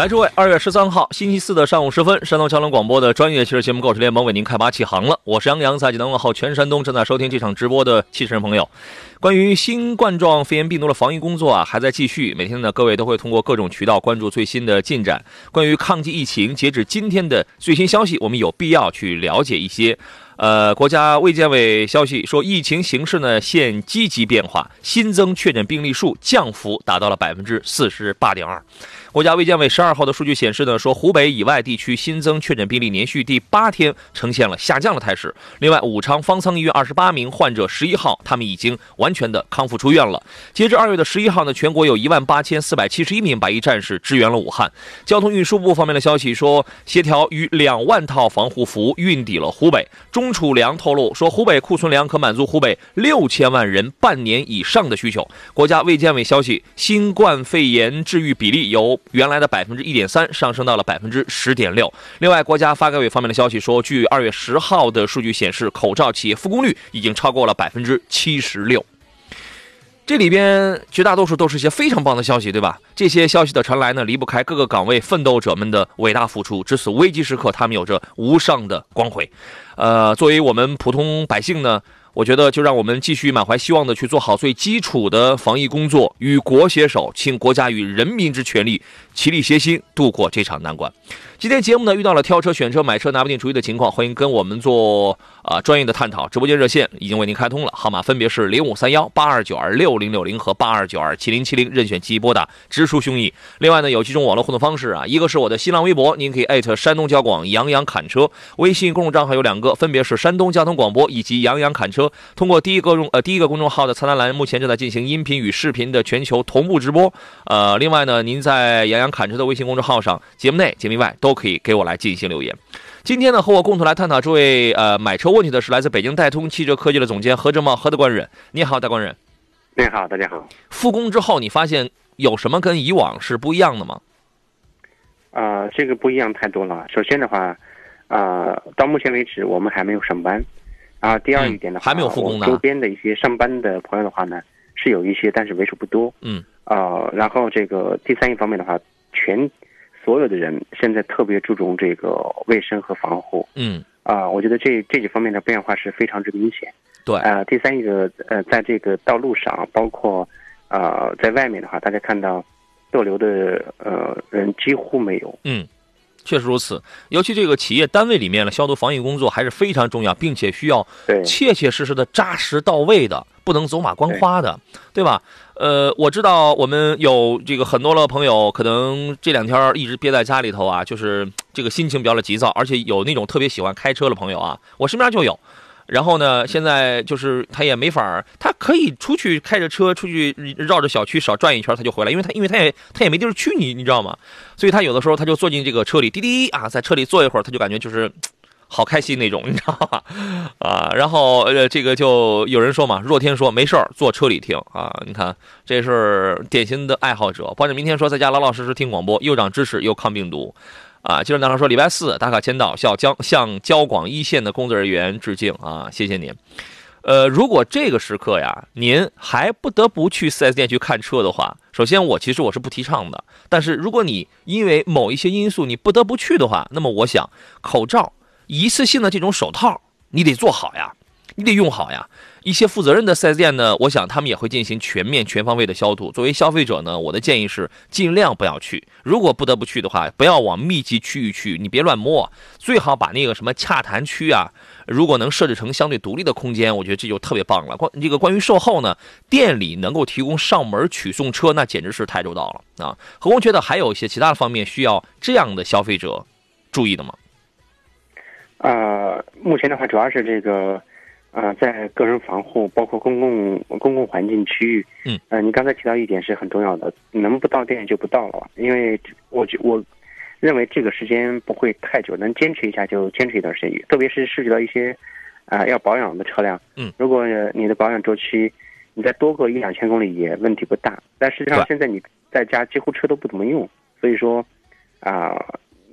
来，诸位，二月十三号星期四的上午时分，山东交通广播的专业汽车节目《购车联盟》为您开拔启航了。我是杨洋，在济南问候全山东正在收听这场直播的汽车人朋友。关于新冠状肺炎病毒的防疫工作啊，还在继续。每天呢，各位都会通过各种渠道关注最新的进展。关于抗击疫情，截止今天的最新消息，我们有必要去了解一些。呃，国家卫健委消息说，疫情形势呢现积极变化，新增确诊病例数降幅达到了百分之四十八点二。国家卫健委十二号的数据显示呢，说湖北以外地区新增确诊病例连续第八天呈现了下降的态势。另外，武昌方舱医院二十八名患者十一号他们已经完全的康复出院了。截至二月的十一号呢，全国有一万八千四百七十一名白衣战士支援了武汉。交通运输部方面的消息说，协调逾两万套防护服运抵了湖北。中储粮透露说，湖北库存粮可满足湖北六千万人半年以上的需求。国家卫健委消息，新冠肺炎治愈比例由原来的百分之一点三上升到了百分之十点六。另外，国家发改委方面的消息说，据二月十号的数据显示，口罩企业复工率已经超过了百分之七十六。这里边绝大多数都是一些非常棒的消息，对吧？这些消息的传来呢，离不开各个岗位奋斗者们的伟大付出。至此危机时刻，他们有着无上的光辉。呃，作为我们普通百姓呢，我觉得就让我们继续满怀希望的去做好最基础的防疫工作，与国携手，倾国家与人民之全力，齐力协心度过这场难关。今天节目呢遇到了挑车、选车、买车拿不定主意的情况，欢迎跟我们做啊专业的探讨。直播间热线已经为您开通了，号码分别是零五三幺八二九二六零六零和八二九二七零七零，任选其一拨打，直抒胸臆。另外呢有几种网络互动方式啊，一个是我的新浪微博，您可以艾特山东交广杨洋侃车；微信公众账号有两个，分别是山东交通广播以及杨洋侃车。通过第一个公呃第一个公众号的菜单栏，目前正在进行音频与视频的全球同步直播。呃，另外呢，您在杨洋侃车的微信公众号上，节目内节目外都可以给我来进行留言。今天呢，和我共同来探讨这位呃买车问题的是来自北京戴通汽车科技的总监何正茂何大官人。你好，大官人。你好，大家好。复工之后，你发现有什么跟以往是不一样的吗？啊，这个不一样太多了。首先的话，啊，到目前为止我们还没有上班。啊，第二一点的话，还没有复工呢。周边的一些上班的朋友的话呢，是有一些，但是为数不多。嗯。啊，然后这个第三一方面的话，全。所有的人现在特别注重这个卫生和防护，嗯，啊，我觉得这这几方面的变化是非常之明显。对，啊，第三一个，呃，在这个道路上，包括啊，在外面的话，大家看到逗留的呃人几乎没有。嗯，确实如此。尤其这个企业单位里面的消毒防疫工作还是非常重要，并且需要切切实实的扎实到位的，不能走马观花的，对吧？呃，我知道我们有这个很多的朋友，可能这两天一直憋在家里头啊，就是这个心情比较的急躁，而且有那种特别喜欢开车的朋友啊，我身边就有。然后呢，现在就是他也没法他可以出去开着车出去绕着小区少转一圈，他就回来，因为他因为他也他也没地儿去，你你知道吗？所以他有的时候他就坐进这个车里，滴滴啊，在车里坐一会儿，他就感觉就是。好开心那种，你知道吗？啊，然后呃，这个就有人说嘛，若天说没事儿坐车里听啊，你看这是典型的爱好者。保证明天说在家老老实实听广播，又长知识又抗病毒，啊，今儿男孩说礼拜四打卡签到，向交向交广一线的工作人员致敬啊，谢谢您。呃，如果这个时刻呀，您还不得不去 4S 店去看车的话，首先我其实我是不提倡的。但是如果你因为某一些因素你不得不去的话，那么我想口罩。一次性的这种手套，你得做好呀，你得用好呀。一些负责任的 4S 店呢，我想他们也会进行全面、全方位的消毒。作为消费者呢，我的建议是尽量不要去。如果不得不去的话，不要往密集区域去，你别乱摸。最好把那个什么洽谈区啊，如果能设置成相对独立的空间，我觉得这就特别棒了。关这个关于售后呢，店里能够提供上门取送车，那简直是太周到了啊！何工觉得还有一些其他的方面需要这样的消费者注意的吗？呃，目前的话主要是这个。啊，在个人防护，包括公共公共环境区域，嗯，呃，你刚才提到一点是很重要的，能不到店就不到了，因为我觉我认为这个时间不会太久，能坚持一下就坚持一段时间，特别是涉及到一些啊要保养的车辆，嗯，如果你的保养周期你再多个一两千公里也问题不大，但实际上现在你在家几乎车都不怎么用，所以说啊，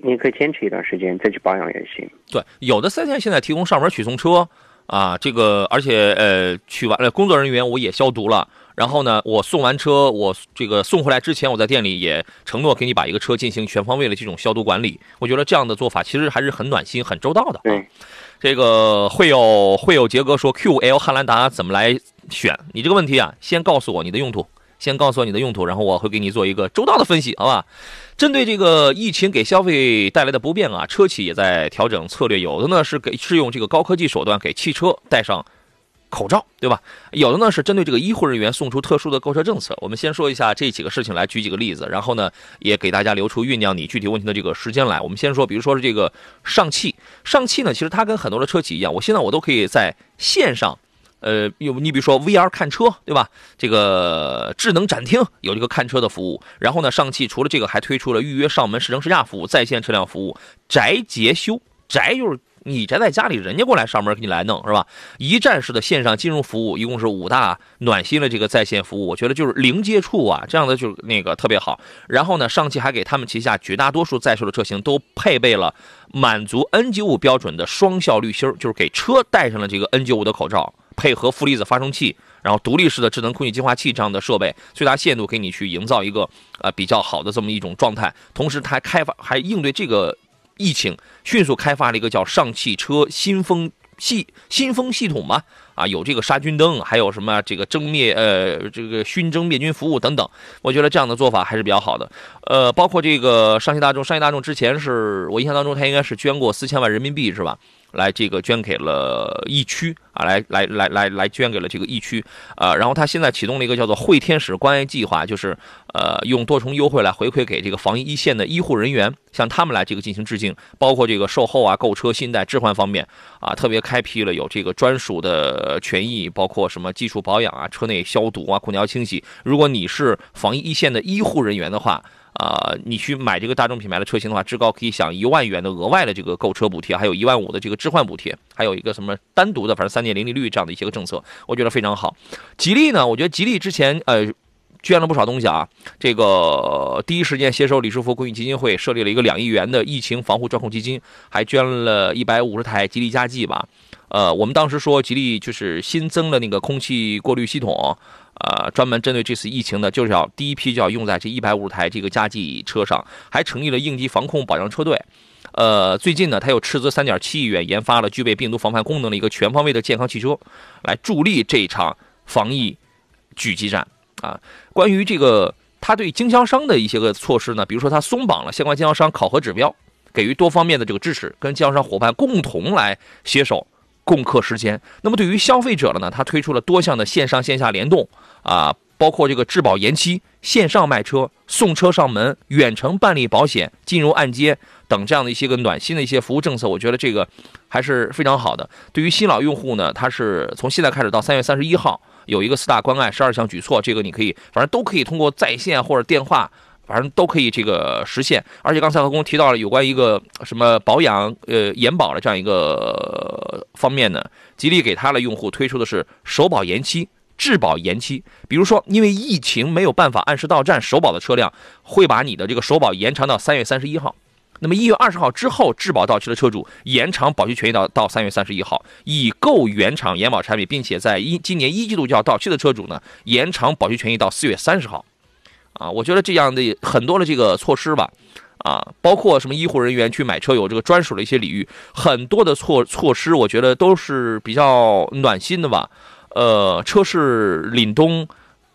你可以坚持一段时间再去保养也行。对，有的四 S 店现在提供上门取送车。啊，这个而且呃，取完了工作人员我也消毒了，然后呢，我送完车，我这个送回来之前，我在店里也承诺给你把一个车进行全方位的这种消毒管理。我觉得这样的做法其实还是很暖心、很周到的。对，这个会有会有杰哥说 QL 汉兰达怎么来选？你这个问题啊，先告诉我你的用途。先告诉我你的用途，然后我会给你做一个周到的分析，好吧？针对这个疫情给消费带来的不便啊，车企也在调整策略，有的呢是给是用这个高科技手段给汽车戴上口罩，对吧？有的呢是针对这个医护人员送出特殊的购车政策。我们先说一下这几个事情，来举几个例子，然后呢也给大家留出酝酿你具体问题的这个时间来。我们先说，比如说是这个上汽，上汽呢，其实它跟很多的车企一样，我现在我都可以在线上。呃，有你比如说 VR 看车，对吧？这个智能展厅有这个看车的服务。然后呢，上汽除了这个，还推出了预约上门试乘试驾服务、在线车辆服务、宅捷修。宅就是你宅在家里，人家过来上门给你来弄，是吧？一站式的线上金融服务，一共是五大暖心的这个在线服务，我觉得就是零接触啊，这样的就那个特别好。然后呢，上汽还给他们旗下绝大多数在售的车型都配备了满足 N95 标准的双效滤芯就是给车戴上了这个 N95 的口罩。配合负离子发生器，然后独立式的智能空气净化器这样的设备，最大限度给你去营造一个呃比较好的这么一种状态。同时，它还开发还应对这个疫情，迅速开发了一个叫上汽车新风系新风系统嘛，啊，有这个杀菌灯，还有什么这个蒸灭呃这个熏蒸灭菌服务等等。我觉得这样的做法还是比较好的。呃，包括这个上汽大众，上汽大众之前是我印象当中，它应该是捐过四千万人民币，是吧？来，这个捐给了疫区啊，来来来来来捐给了这个疫区，呃，然后他现在启动了一个叫做“会天使关爱计划”，就是呃用多重优惠来回馈给这个防疫一线的医护人员，向他们来这个进行致敬，包括这个售后啊、购车、信贷、置换方面啊，特别开辟了有这个专属的权益，包括什么基础保养啊、车内消毒啊、空调清洗。如果你是防疫一线的医护人员的话。啊，你去买这个大众品牌的车型的话，至高可以享一万元的额外的这个购车补贴，还有一万五的这个置换补贴，还有一个什么单独的，反正三点零利率这样的一些个政策，我觉得非常好。吉利呢，我觉得吉利之前呃捐了不少东西啊，这个第一时间携手李书福公益基金会设立了一个两亿元的疫情防护专控基金，还捐了一百五十台吉利嘉际吧。呃，我们当时说吉利就是新增了那个空气过滤系统。呃，专门针对这次疫情的，就是要第一批就要用在这一百五十台这个加计车上，还成立了应急防控保障车队。呃，最近呢，他又斥资三点七亿元研发了具备病毒防范功能的一个全方位的健康汽车，来助力这场防疫狙击战啊。关于这个，他对经销商的一些个措施呢，比如说他松绑了相关经销商考核指标，给予多方面的这个支持，跟经销商伙伴共同来携手。共克时艰。那么对于消费者了呢，他推出了多项的线上线下联动啊，包括这个质保延期、线上卖车、送车上门、远程办理保险、金融按揭等这样的一些个暖心的一些服务政策。我觉得这个还是非常好的。对于新老用户呢，他是从现在开始到三月三十一号有一个四大关爱、十二项举措，这个你可以反正都可以通过在线或者电话。反正都可以这个实现，而且刚才何工提到了有关一个什么保养呃延保的这样一个方面呢，吉利给他的用户推出的是首保延期、质保延期。比如说，因为疫情没有办法按时到站首保的车辆，会把你的这个首保延长到三月三十一号。那么一月二十号之后质保到期的车主，延长保修权益到到三月三十一号。已购原厂延保产品，并且在一今年一季度就要到期的车主呢，延长保修权益到四月三十号。啊，我觉得这样的很多的这个措施吧，啊，包括什么医护人员去买车有这个专属的一些礼遇，很多的措措施，我觉得都是比较暖心的吧。呃，车市凛冬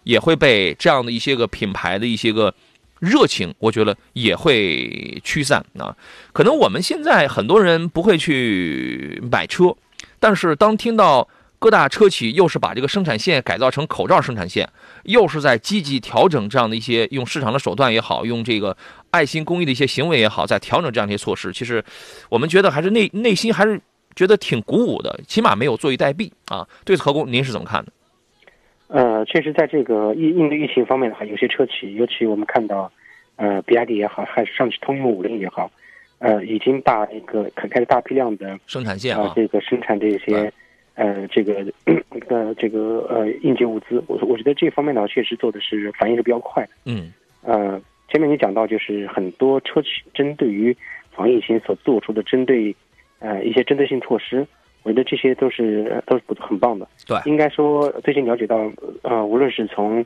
也会被这样的一些个品牌的一些个热情，我觉得也会驱散啊。可能我们现在很多人不会去买车，但是当听到各大车企又是把这个生产线改造成口罩生产线，又是在积极调整这样的一些用市场的手段也好，用这个爱心公益的一些行为也好，在调整这样一些措施，其实我们觉得还是内内心还是。觉得挺鼓舞的，起码没有坐以待毙啊！对此，何工您是怎么看的？呃，确实，在这个应应对疫情方面的话，有些车企，尤其我们看到，呃，比亚迪也好，还是上汽通用五菱也好，呃，已经把一个开开始大批量的生产线啊，这个生产这些，呃，这个呃，这个呃应急物资，我我觉得这方面呢，确实做的是反应是比较快的。嗯。呃，前面你讲到，就是很多车企针对于防疫情所做出的针对。呃，一些针对性措施，我觉得这些都是都是不很棒的。对，应该说最近了解到，呃，无论是从，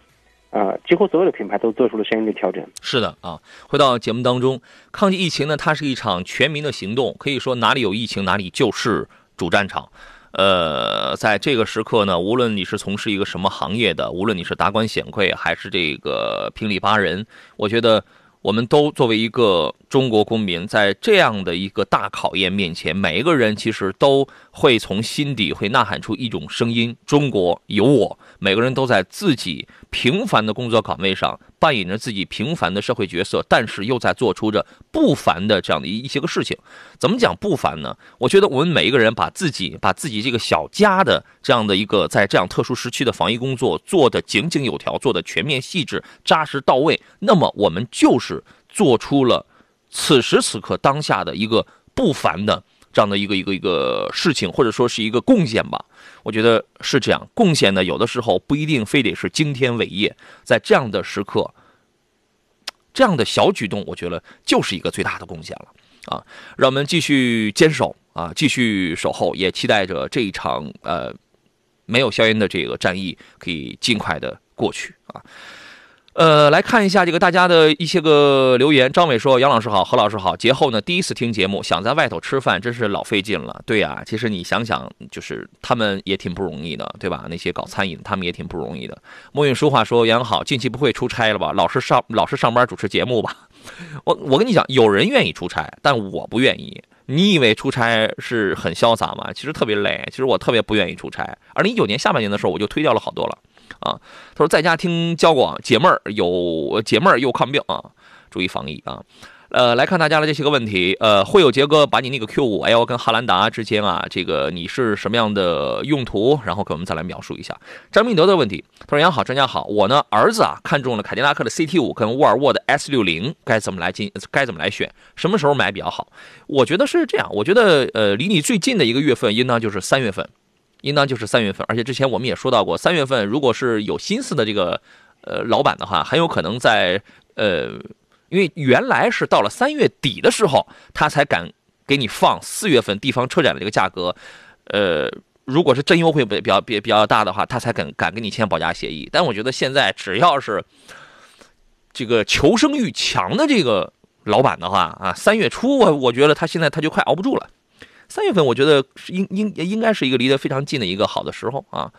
呃，几乎所有的品牌都做出了相应的调整。是的啊，回到节目当中，抗击疫情呢，它是一场全民的行动，可以说哪里有疫情哪里就是主战场。呃，在这个时刻呢，无论你是从事一个什么行业的，无论你是达官显贵还是这个平里巴人，我觉得。我们都作为一个中国公民，在这样的一个大考验面前，每一个人其实都会从心底会呐喊出一种声音：中国有我。每个人都在自己平凡的工作岗位上。扮演着自己平凡的社会角色，但是又在做出着不凡的这样的一一些个事情。怎么讲不凡呢？我觉得我们每一个人把自己把自己这个小家的这样的一个在这样特殊时期的防疫工作做得井井有条，做得全面细致、扎实到位，那么我们就是做出了此时此刻当下的一个不凡的这样的一个一个一个事情，或者说是一个贡献吧。我觉得是这样，贡献呢，有的时候不一定非得是惊天伟业，在这样的时刻，这样的小举动，我觉得就是一个最大的贡献了啊！让我们继续坚守啊，继续守候，也期待着这一场呃没有硝烟的这个战役可以尽快的过去啊。呃，来看一下这个大家的一些个留言。张伟说：“杨老师好，何老师好。节后呢，第一次听节目，想在外头吃饭，真是老费劲了。对呀，其实你想想，就是他们也挺不容易的，对吧？那些搞餐饮，他们也挺不容易的。”墨韵书画说：“杨好，近期不会出差了吧？老是上老是上班主持节目吧？我我跟你讲，有人愿意出差，但我不愿意。你以为出差是很潇洒吗？其实特别累。其实我特别不愿意出差。二零一九年下半年的时候，我就推掉了好多了。”啊，他说在家听交广解闷儿，有解闷儿又看病啊，注意防疫啊。呃，来看大家的这些个问题，呃，会有杰哥把你那个 Q 五 L 跟汉兰达之间啊，这个你是什么样的用途？然后给我们再来描述一下。张明德的问题，他说杨好，专家好，我呢儿子啊看中了凯迪拉克的 CT 五跟沃尔沃的 S 六零，该怎么来进？该怎么来选？什么时候买比较好？我觉得是这样，我觉得呃离你最近的一个月份应当就是三月份。应当就是三月份，而且之前我们也说到过，三月份如果是有心思的这个呃老板的话，很有可能在呃，因为原来是到了三月底的时候，他才敢给你放四月份地方车展的这个价格，呃，如果是真优惠比比较比比较大的话，他才敢敢跟你签保价协议。但我觉得现在只要是这个求生欲强的这个老板的话啊，三月初我我觉得他现在他就快熬不住了。三月份我觉得是应应应该是一个离得非常近的一个好的时候啊，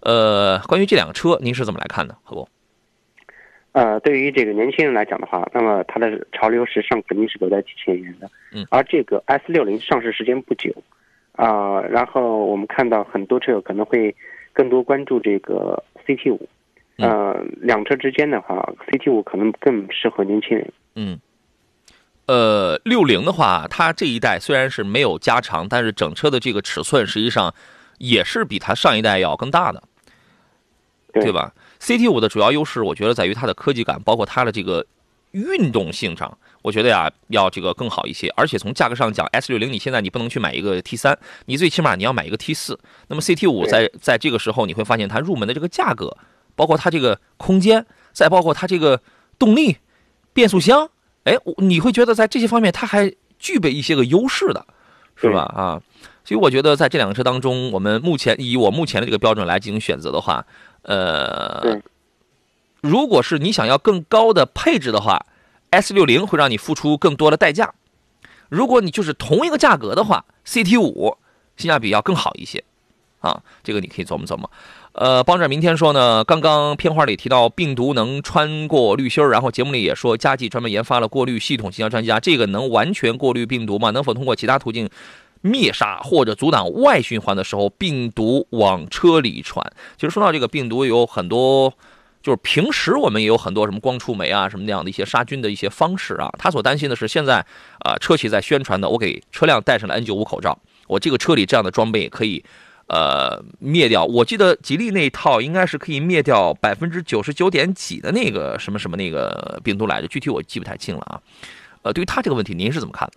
呃，关于这两个车，您是怎么来看的？何工？呃，对于这个年轻人来讲的话，那么它的潮流时尚肯定是走在前沿的。嗯。而这个 S 六零上市时间不久，啊，然后我们看到很多车友可能会更多关注这个 CT 五，呃，两车之间的话，CT 五可能更适合年轻人。嗯。呃，六零的话，它这一代虽然是没有加长，但是整车的这个尺寸实际上也是比它上一代要更大的，对吧？CT 五的主要优势，我觉得在于它的科技感，包括它的这个运动性上，我觉得呀要这个更好一些。而且从价格上讲，S 六零你现在你不能去买一个 T 三，你最起码你要买一个 T 四。那么 CT 五在在这个时候，你会发现它入门的这个价格，包括它这个空间，再包括它这个动力、变速箱。哎，你会觉得在这些方面它还具备一些个优势的，是吧？啊，所以我觉得在这两个车当中，我们目前以我目前的这个标准来进行选择的话，呃，如果是你想要更高的配置的话，S 六零会让你付出更多的代价；如果你就是同一个价格的话，CT 五性价比要更好一些。啊，这个你可以琢磨琢磨。呃，帮着明天说呢，刚刚片花里提到病毒能穿过滤芯儿，然后节目里也说佳绩专门研发了过滤系统，请教专家，这个能完全过滤病毒吗？能否通过其他途径灭杀或者阻挡外循环的时候病毒往车里传？其实说到这个病毒，有很多，就是平时我们也有很多什么光触媒啊什么那样的一些杀菌的一些方式啊。他所担心的是，现在啊车企在宣传的，我给车辆戴上了 N95 口罩，我这个车里这样的装备可以。呃，灭掉。我记得吉利那一套应该是可以灭掉百分之九十九点几的那个什么什么那个病毒来着，具体我记不太清了啊。呃，对于他这个问题，您是怎么看的？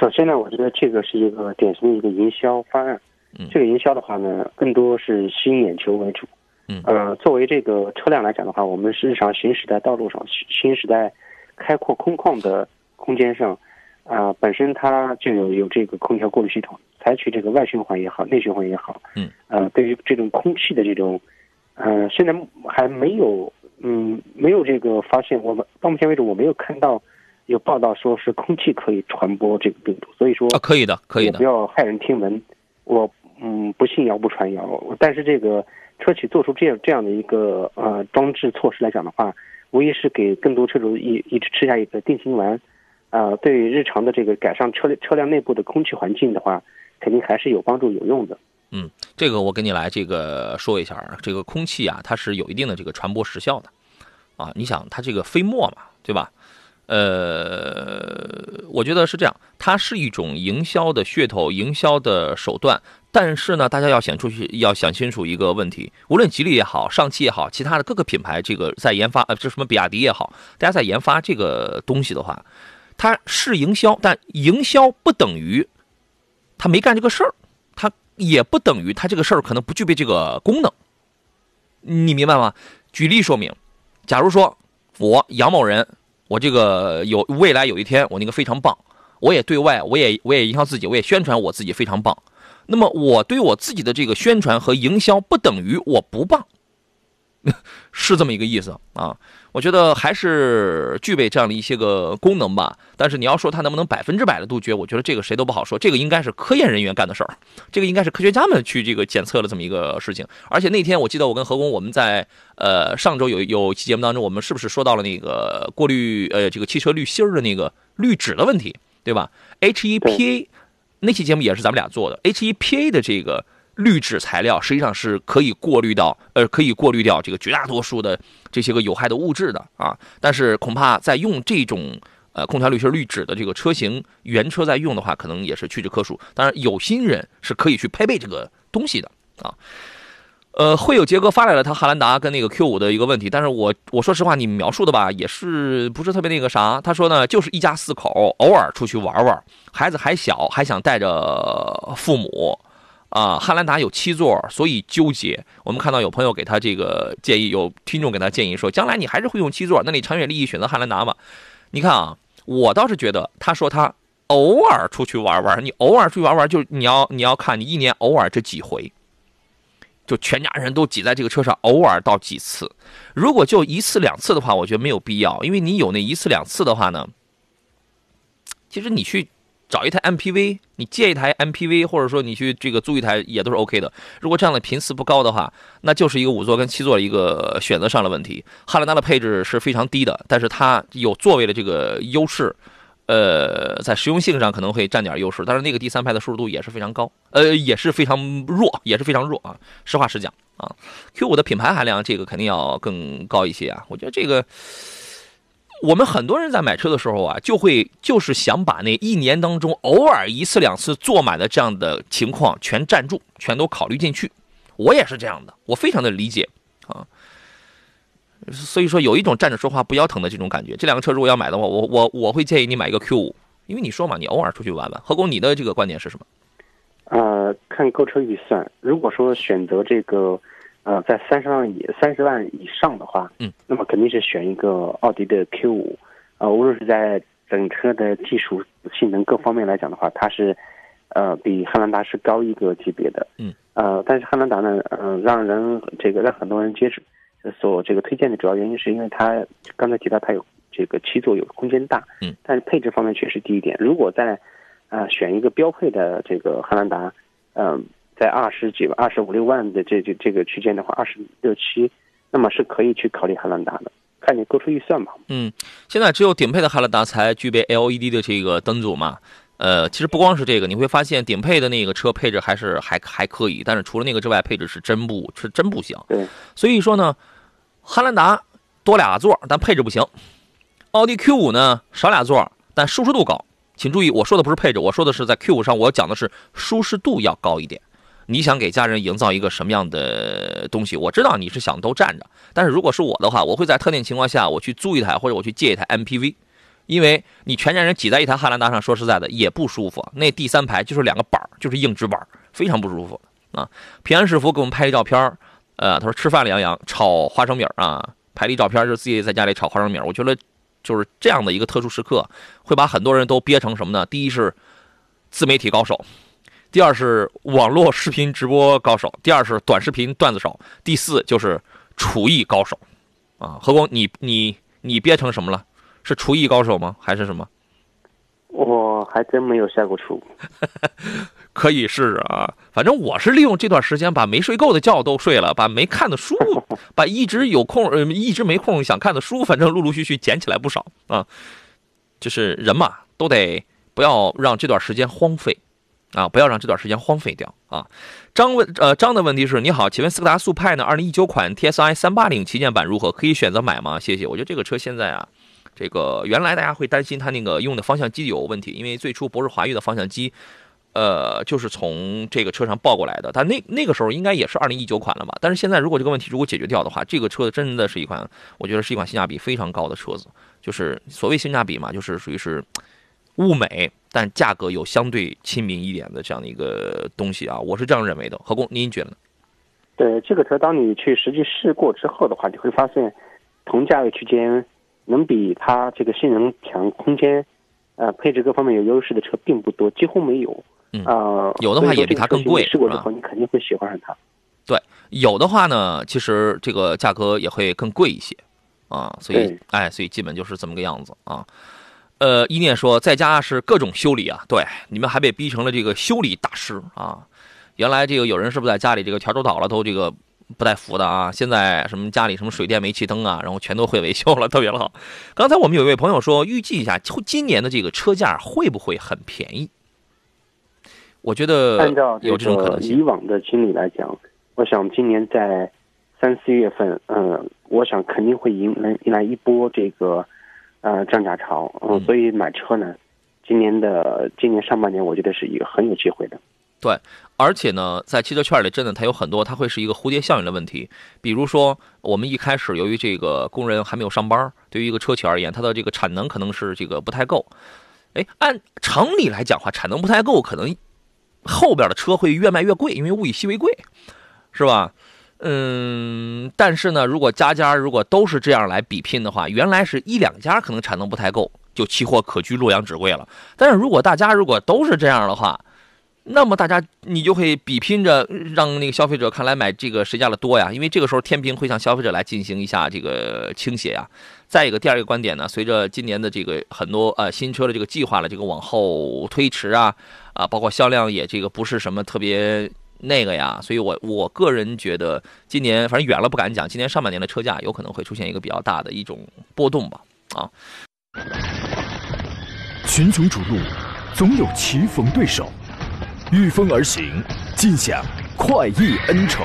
首先呢，我觉得这个是一个典型的一个营销方案。嗯，这个营销的话呢，更多是吸引眼球为主。嗯，呃，作为这个车辆来讲的话，我们日常行驶在道路上，行驶在开阔空旷的空间上，啊，本身它就有有这个空调过滤系统。采取这个外循环也好，内循环也好，嗯，呃，对于这种空气的这种，呃，现在还没有，嗯，没有这个发现。我们到目前为止，我没有看到有报道说是空气可以传播这个病毒。所以说，啊，可以的，可以的，不要骇人听闻。我，嗯，不信谣不传谣。但是这个车企做出这样这样的一个呃装置措施来讲的话，无疑是给更多车主一一直吃下一个定心丸。呃，对于日常的这个改善车车辆内部的空气环境的话。肯定还是有帮助、有用的。嗯，这个我跟你来这个说一下，这个空气啊，它是有一定的这个传播时效的啊。你想，它这个飞沫嘛，对吧？呃，我觉得是这样，它是一种营销的噱头、营销的手段。但是呢，大家要想出去，要想清楚一个问题：无论吉利也好，上汽也好，其他的各个品牌，这个在研发，呃，这什么比亚迪也好，大家在研发这个东西的话，他是营销，但营销不等于。他没干这个事儿，他也不等于他这个事儿可能不具备这个功能，你明白吗？举例说明，假如说我杨某人，我这个有未来有一天我那个非常棒，我也对外我也我也营销自己，我也宣传我自己非常棒，那么我对我自己的这个宣传和营销不等于我不棒，是这么一个意思啊。我觉得还是具备这样的一些个功能吧，但是你要说它能不能百分之百的杜绝，我觉得这个谁都不好说。这个应该是科研人员干的事儿，这个应该是科学家们去这个检测的这么一个事情。而且那天我记得我跟何工我们在呃上周有有期节目当中，我们是不是说到了那个过滤呃这个汽车滤芯儿的那个滤纸的问题，对吧？HEPA 那期节目也是咱们俩做的，HEPA 的这个。滤纸材料实际上是可以过滤到，呃，可以过滤掉这个绝大多数的这些个有害的物质的啊。但是恐怕在用这种呃空调滤芯滤纸的这个车型原车在用的话，可能也是屈指可数。当然，有心人是可以去配备这个东西的啊。呃，会有杰哥发来了他汉兰达跟那个 Q 五的一个问题，但是我我说实话，你描述的吧，也是不是特别那个啥？他说呢，就是一家四口偶尔出去玩玩，孩子还小，还想带着父母。啊，汉兰达有七座，所以纠结。我们看到有朋友给他这个建议，有听众给他建议说，将来你还是会用七座，那你长远利益选择汉兰达嘛？你看啊，我倒是觉得，他说他偶尔出去玩玩，你偶尔出去玩玩，就你要你要看你一年偶尔这几回，就全家人都挤在这个车上，偶尔到几次。如果就一次两次的话，我觉得没有必要，因为你有那一次两次的话呢，其实你去。找一台 MPV，你借一台 MPV，或者说你去这个租一台也都是 OK 的。如果这样的频次不高的话，那就是一个五座跟七座的一个选择上的问题。汉兰达的配置是非常低的，但是它有座位的这个优势，呃，在实用性上可能会占点优势。但是那个第三排的舒适度也是非常高，呃，也是非常弱，也是非常弱啊。实话实讲啊，Q5 的品牌含量这个肯定要更高一些啊。我觉得这个。我们很多人在买车的时候啊，就会就是想把那一年当中偶尔一次两次坐满的这样的情况全占住，全都考虑进去。我也是这样的，我非常的理解啊。所以说有一种站着说话不腰疼的这种感觉。这两个车如果要买的话，我我我会建议你买一个 Q 五，因为你说嘛，你偶尔出去玩玩。何工，你的这个观点是什么？呃，看购车预算，如果说选择这个。呃，在三十万以三十万以上的话，嗯，那么肯定是选一个奥迪的 Q 五，呃，无论是在整车的技术性能各方面来讲的话，它是，呃，比汉兰达是高一个级别的，嗯，呃，但是汉兰达呢，嗯，让人这个让很多人接受，所这个推荐的主要原因是因为它刚才提到它有这个七座有空间大，嗯，但是配置方面确实低一点。如果在，呃，选一个标配的这个汉兰达，嗯。在二十几、二十五六万的这这这个区间的话，二十六七，那么是可以去考虑汉兰达的，看你购车预算嘛。嗯，现在只有顶配的汉兰达才具备 LED 的这个灯组嘛。呃，其实不光是这个，你会发现顶配的那个车配置还是还还可以，但是除了那个之外，配置是真不是真不行。对，所以说呢，汉兰达多俩座，但配置不行；奥迪 Q 五呢少俩座，但舒适度高。请注意，我说的不是配置，我说的是在 Q 五上，我讲的是舒适度要高一点。你想给家人营造一个什么样的东西？我知道你是想都站着，但是如果是我的话，我会在特定情况下我去租一台或者我去借一台 MPV。因为你全家人挤在一台汉兰达上，说实在的也不舒服。那第三排就是两个板儿，就是硬纸板，非常不舒服啊。平安世福给我们拍一照片儿呃，他说吃饭了，杨洋炒花生米儿啊，拍了一照片儿，就是自己在家里炒花生米儿我觉得就是这样的一个特殊时刻，会把很多人都憋成什么呢？第一是自媒体高手，第二是网络视频直播高手，第二是短视频段子手，第四就是厨艺高手啊。何工，你你你憋成什么了？是厨艺高手吗？还是什么？我还真没有下过厨，可以试试啊。反正我是利用这段时间把没睡够的觉都睡了，把没看的书，把一直有空呃一直没空想看的书，反正陆陆续续捡起来不少啊。就是人嘛，都得不要让这段时间荒废啊，不要让这段时间荒废掉啊。张问呃张的问题是：你好，请问斯柯达速派呢？二零一九款 TSI 三八零旗舰版如何？可以选择买吗？谢谢。我觉得这个车现在啊。这个原来大家会担心它那个用的方向机有问题，因为最初博世华域的方向机，呃，就是从这个车上抱过来的。但那那个时候应该也是二零一九款了吧？但是现在如果这个问题如果解决掉的话，这个车真的是一款，我觉得是一款性价比非常高的车子。就是所谓性价比嘛，就是属于是物美，但价格又相对亲民一点的这样的一个东西啊，我是这样认为的。何工，您觉得呢？对这个车，当你去实际试过之后的话，你会发现同价位区间。能比它这个性能强、空间，呃，配置各方面有优势的车并不多，几乎没有。嗯啊，有的话也比它更贵。试过之后，你肯定会喜欢上它。对，有的话呢，其实这个价格也会更贵一些啊。所以，哎，所以基本就是这么个样子啊。呃，一念说在家是各种修理啊，对，你们还被逼成了这个修理大师啊。原来这个有人是不是在家里这个笤帚倒了都这个。不带扶的啊！现在什么家里什么水电煤气灯啊，然后全都会维修了，特别好。刚才我们有一位朋友说，预计一下今年的这个车价会不会很便宜？我觉得按照有这种可能。以往的经历来讲，我想今年在三四月份，嗯，我想肯定会迎来迎来一波这个呃降价潮，嗯，所以买车呢，今年的今年上半年，我觉得是一个很有机会的。对，而且呢，在汽车圈里，真的它有很多，它会是一个蝴蝶效应的问题。比如说，我们一开始由于这个工人还没有上班，对于一个车企而言，它的这个产能可能是这个不太够。哎，按常理来讲话，产能不太够，可能后边的车会越卖越贵，因为物以稀为贵，是吧？嗯，但是呢，如果家家如果都是这样来比拼的话，原来是一两家可能产能不太够，就期货可居洛阳纸贵了。但是如果大家如果都是这样的话，那么大家，你就会比拼着让那个消费者看来买这个谁家的多呀？因为这个时候天平会向消费者来进行一下这个倾斜呀。再一个，第二个观点呢，随着今年的这个很多呃新车的这个计划的这个往后推迟啊，啊，包括销量也这个不是什么特别那个呀，所以我我个人觉得今年反正远了不敢讲，今年上半年的车价有可能会出现一个比较大的一种波动吧。啊，群雄逐鹿，总有棋逢对手。御风而行，尽享快意恩仇，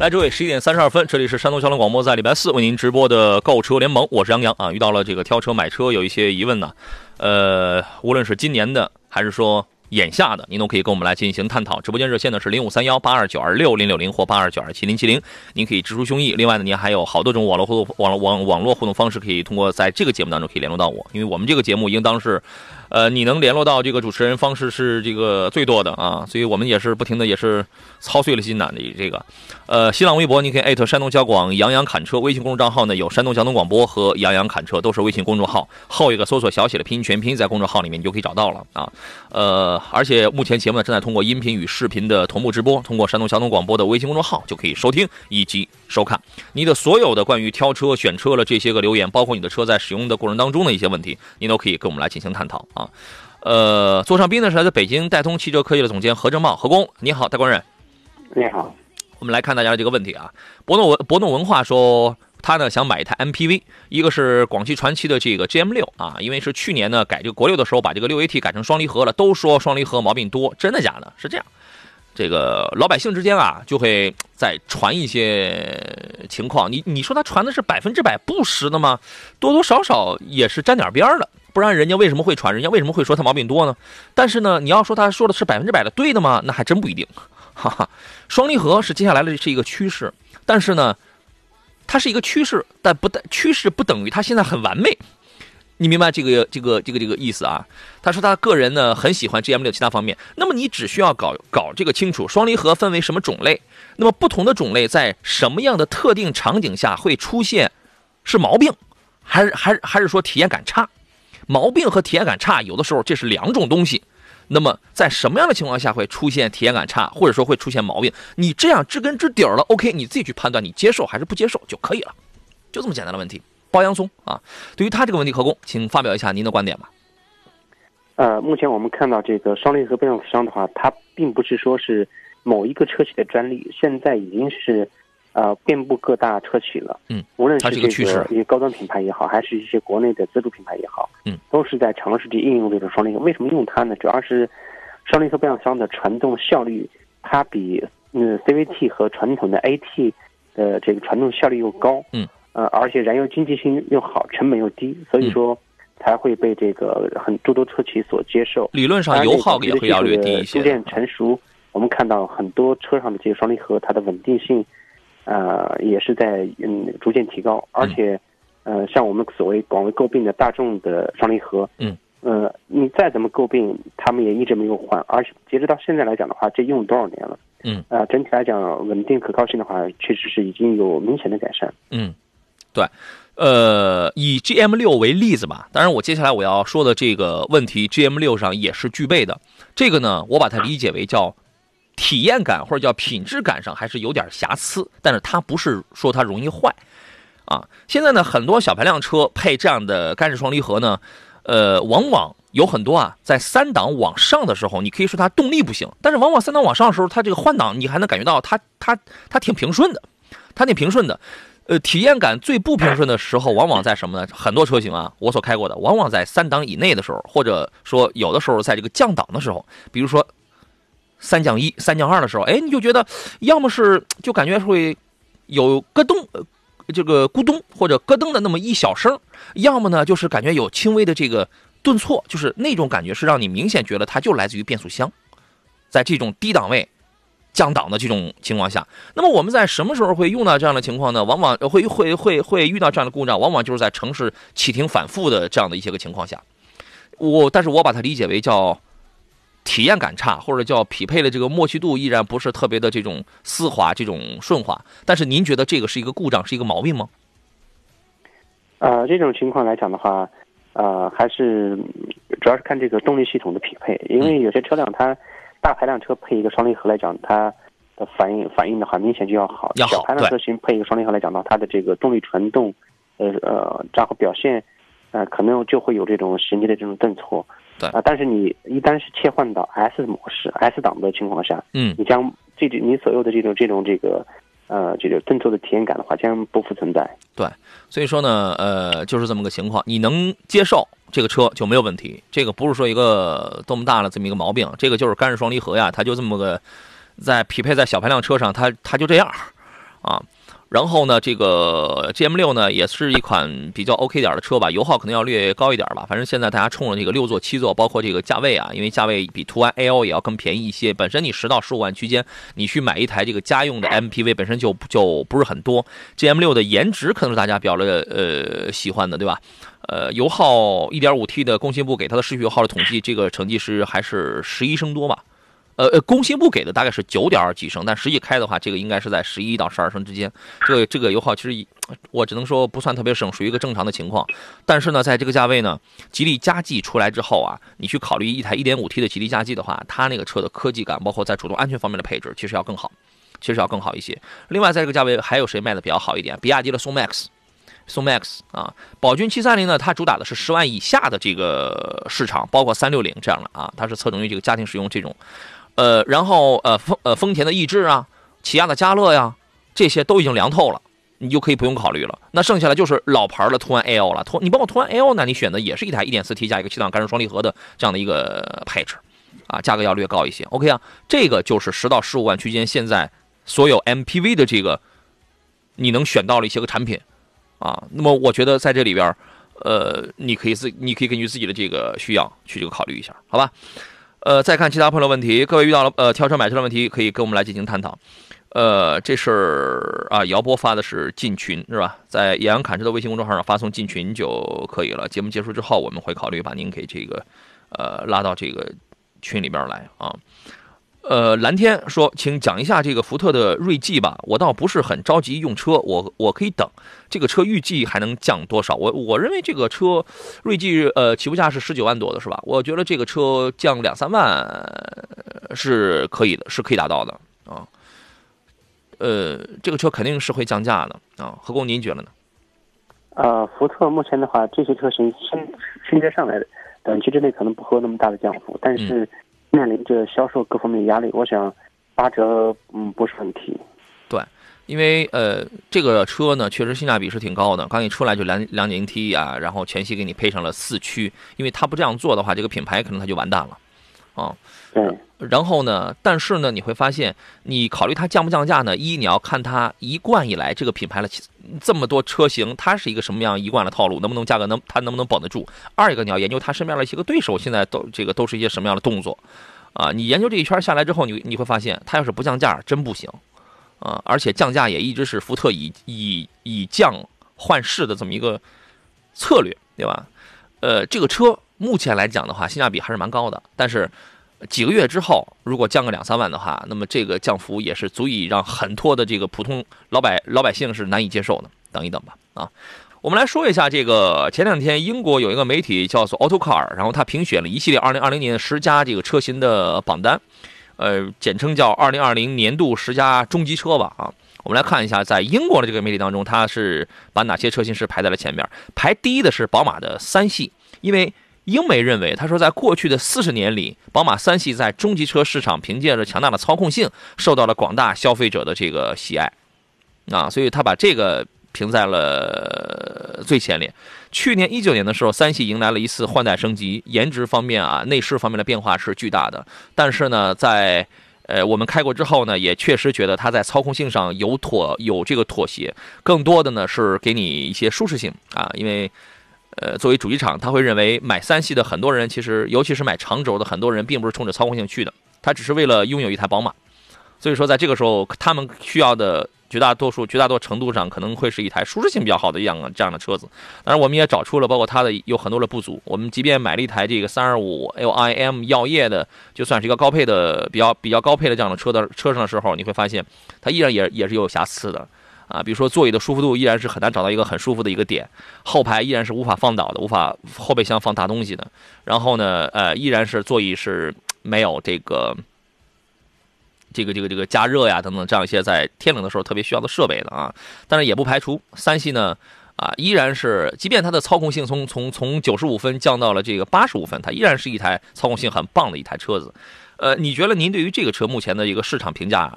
来，诸位，十一点三十二分，这里是山东交通广播，在礼拜四为您直播的购车联盟，我是杨洋啊。遇到了这个挑车买车有一些疑问呢，呃，无论是今年的还是说眼下的，您都可以跟我们来进行探讨。直播间热线呢是零五三幺八二九二六零六零或八二九二七零七零，您可以直抒胸臆。另外呢，您还有好多种网络互动网络网网络互动方式，可以通过在这个节目当中可以联络到我，因为我们这个节目应当是。呃，你能联络到这个主持人方式是这个最多的啊，所以我们也是不停的也是操碎了心呐的这个。呃，新浪微博你可以艾特山东交广杨洋侃车，微信公众账号呢有山东交通广播和杨洋侃车，都是微信公众号，后一个搜索小写的拼音全拼在公众号里面你就可以找到了啊。呃，而且目前节目呢正在通过音频与视频的同步直播，通过山东交通广播的微信公众号就可以收听以及收看。你的所有的关于挑车、选车了这些个留言，包括你的车在使用的过程当中的一些问题，你都可以跟我们来进行探讨啊。呃，座上宾呢是来自北京戴通汽车科技的总监何正茂，何工，你好，戴官人。你好。我们来看大家的这个问题啊，博诺文博诺文化说他呢想买一台 MPV，一个是广汽传祺的这个 GM 六啊，因为是去年呢改这个国六的时候把这个六 AT 改成双离合了，都说双离合毛病多，真的假的？是这样，这个老百姓之间啊就会在传一些情况，你你说他传的是百分之百不实的吗？多多少少也是沾点边儿的，不然人家为什么会传？人家为什么会说他毛病多呢？但是呢，你要说他说的是百分之百的对的吗？那还真不一定。哈哈，双离合是接下来的是一个趋势，但是呢，它是一个趋势，但不等趋势不等于它现在很完美，你明白这个这个这个这个意思啊？他说他个人呢很喜欢 GM 六其他方面，那么你只需要搞搞这个清楚，双离合分为什么种类，那么不同的种类在什么样的特定场景下会出现是毛病，还是还是还是说体验感差？毛病和体验感差有的时候这是两种东西。那么在什么样的情况下会出现体验感差，或者说会出现毛病？你这样知根知底儿了，OK，你自己去判断，你接受还是不接受就可以了，就这么简单的问题。包洋葱啊，对于他这个问题，何工，请发表一下您的观点吧。呃，目前我们看到这个双离合变速箱的话，它并不是说是某一个车企的专利，现在已经是。呃，遍布各大车企了。嗯，无论是这个一些高端品牌也好，还是一些国内的自主品牌也好，嗯，都是在尝试去应用这种双离合。为什么用它呢？主要是双离合变速箱的传动效率，它比嗯 CVT 和传统的 AT 的这个传动效率又高。嗯，呃，而且燃油经济性又好，成本又低，所以说才会被这个很诸多车企所接受。理论上油耗也会要略低一些。逐渐成熟，我们看到很多车上的这个双离合，它的稳定性。呃，也是在嗯逐渐提高，而且，呃，像我们所谓广为诟病的大众的双离合，嗯，呃，你再怎么诟病，他们也一直没有换，而且截止到现在来讲的话，这用了多少年了？嗯，呃，整体来讲，稳定可靠性的话，确实是已经有明显的改善。嗯，对，呃，以 GM 六为例子吧，当然我接下来我要说的这个问题，GM 六上也是具备的。这个呢，我把它理解为叫。体验感或者叫品质感上还是有点瑕疵，但是它不是说它容易坏，啊，现在呢很多小排量车配这样的干式双离合呢，呃，往往有很多啊，在三档往上的时候，你可以说它动力不行，但是往往三档往上的时候，它这个换挡你还能感觉到它它它挺平顺的，它挺平顺的，呃，体验感最不平顺的时候，往往在什么呢？很多车型啊，我所开过的，往往在三档以内的时候，或者说有的时候在这个降档的时候，比如说。三降一、三降二的时候，哎，你就觉得要么是就感觉会有咯噔，这个咕咚或者咯噔的那么一小声，要么呢就是感觉有轻微的这个顿挫，就是那种感觉是让你明显觉得它就来自于变速箱，在这种低档位降档的这种情况下，那么我们在什么时候会用到这样的情况呢？往往会会会会遇到这样的故障，往往就是在城市启停反复的这样的一些个情况下。我，但是我把它理解为叫。体验感差，或者叫匹配的这个默契度依然不是特别的这种丝滑、这种顺滑。但是您觉得这个是一个故障，是一个毛病吗？呃，这种情况来讲的话，呃，还是主要是看这个动力系统的匹配。因为有些车辆它大排量车配一个双离合来讲，它的反应反应的话明显就要好。要。小排量车型配一个双离合来讲的话，它的这个动力传动，呃呃，然后表现，呃，可能就会有这种衔接的这种顿挫。啊，但是你一旦是切换到 S 模式、S 档的情况下，嗯，你将这你所有的这种这种这个，呃，这个顿挫的体验感的话，将不复存在。对，所以说呢，呃，就是这么个情况，你能接受这个车就没有问题。这个不是说一个多么大的这么一个毛病，这个就是干式双离合呀，它就这么个，在匹配在小排量车上，它它就这样，啊。然后呢，这个 GM 六呢也是一款比较 OK 点的车吧，油耗可能要略高一点吧。反正现在大家冲着这个六座、七座，包括这个价位啊，因为价位比途安 L 也要更便宜一些。本身你十到十五万区间，你去买一台这个家用的 MPV 本身就就不是很多。GM 六的颜值可能是大家比较的呃喜欢的，对吧？呃，油耗 1.5T 的工信部给它的市区油耗的统计，这个成绩是还是十一升多吧？呃呃，工信部给的大概是九点几升，但实际开的话，这个应该是在十一到十二升之间。这个这个油耗其实我只能说不算特别省，属于一个正常的情况。但是呢，在这个价位呢，吉利嘉际出来之后啊，你去考虑一台 1.5T 的吉利嘉际的话，它那个车的科技感，包括在主动安全方面的配置，其实要更好，其实要更好一些。另外，在这个价位还有谁卖的比较好一点？比亚迪的宋 MAX，宋 MAX 啊，宝骏730呢，它主打的是十万以下的这个市场，包括360这样的啊，它是侧重于这个家庭使用这种。呃，然后呃丰呃丰田的逸致啊，起亚的嘉乐呀，这些都已经凉透了，你就可以不用考虑了。那剩下的就是老牌的途安 L 了。途你包括途安 L 呢，你选的也是一台 1.4T 加一个七档干式双离合的这样的一个配置，啊，价格要略高一些。OK 啊，这个就是十到十五万区间，现在所有 MPV 的这个你能选到了一些个产品啊。那么我觉得在这里边，呃，你可以自你可以根据自己的这个需要去这个考虑一下，好吧？呃，再看其他朋友问题，各位遇到了呃挑车买车的问题，可以跟我们来进行探讨。呃，这事啊，姚波发的是进群是吧？在野羊侃车的微信公众号上发送进群就可以了。节目结束之后，我们会考虑把您给这个呃拉到这个群里边来啊。呃，蓝天说，请讲一下这个福特的锐际吧。我倒不是很着急用车，我我可以等。这个车预计还能降多少？我我认为这个车锐际呃起步价是十九万多的，是吧？我觉得这个车降两三万是可以的，是可以达到的啊。呃，这个车肯定是会降价的啊。何工，您觉得呢？呃，福特目前的话，这些车型新新车上来的，短期之内可能不会有那么大的降幅，但是。面临着销售各方面压力，我想八折嗯不是问题。对，因为呃这个车呢确实性价比是挺高的，刚一出来就两两点零 T 啊，然后全系给你配上了四驱，因为它不这样做的话，这个品牌可能它就完蛋了啊。对。然后呢，但是呢你会发现，你考虑它降不降价呢？一你要看它一贯以来这个品牌的这么多车型，它是一个什么样一贯的套路，能不能价格能它能不能保得住？二一个你要研究它身边的一些个对手，现在都这个都是一些什么样的动作。啊，你研究这一圈下来之后，你你会发现，它要是不降价，真不行，啊，而且降价也一直是福特以以以降换市的这么一个策略，对吧？呃，这个车目前来讲的话，性价比还是蛮高的，但是几个月之后，如果降个两三万的话，那么这个降幅也是足以让很多的这个普通老百老百姓是难以接受的。等一等吧，啊。我们来说一下这个，前两天英国有一个媒体叫做 Autocar，然后他评选了一系列2020年十佳这个车型的榜单，呃，简称叫2020年度十佳中级车吧啊。我们来看一下，在英国的这个媒体当中，它是把哪些车型是排在了前面？排第一的是宝马的三系，因为英媒认为，他说在过去的四十年里，宝马三系在中级车市场凭借着强大的操控性，受到了广大消费者的这个喜爱啊，所以他把这个。评在了最前列。去年一九年的时候，三系迎来了一次换代升级，颜值方面啊，内饰方面的变化是巨大的。但是呢，在呃我们开过之后呢，也确实觉得它在操控性上有妥有这个妥协，更多的呢是给你一些舒适性啊。因为呃作为主机厂，他会认为买三系的很多人，其实尤其是买长轴的很多人，并不是冲着操控性去的，他只是为了拥有一台宝马。所以说，在这个时候，他们需要的。绝大多数、绝大多程度上，可能会是一台舒适性比较好的一样这样的车子。当然，我们也找出了包括它的有很多的不足。我们即便买了一台这个三二五 LIM 耀夜的，就算是一个高配的、比较比较高配的这样的车的车上的时候，你会发现它依然也也是有瑕疵的啊。比如说座椅的舒服度依然是很难找到一个很舒服的一个点，后排依然是无法放倒的，无法后备箱放大东西的。然后呢，呃，依然是座椅是没有这个。这个这个这个加热呀等等这样一些在天冷的时候特别需要的设备的啊，但是也不排除三系呢啊依然是，即便它的操控性从从从九十五分降到了这个八十五分，它依然是一台操控性很棒的一台车子。呃，你觉得您对于这个车目前的一个市场评价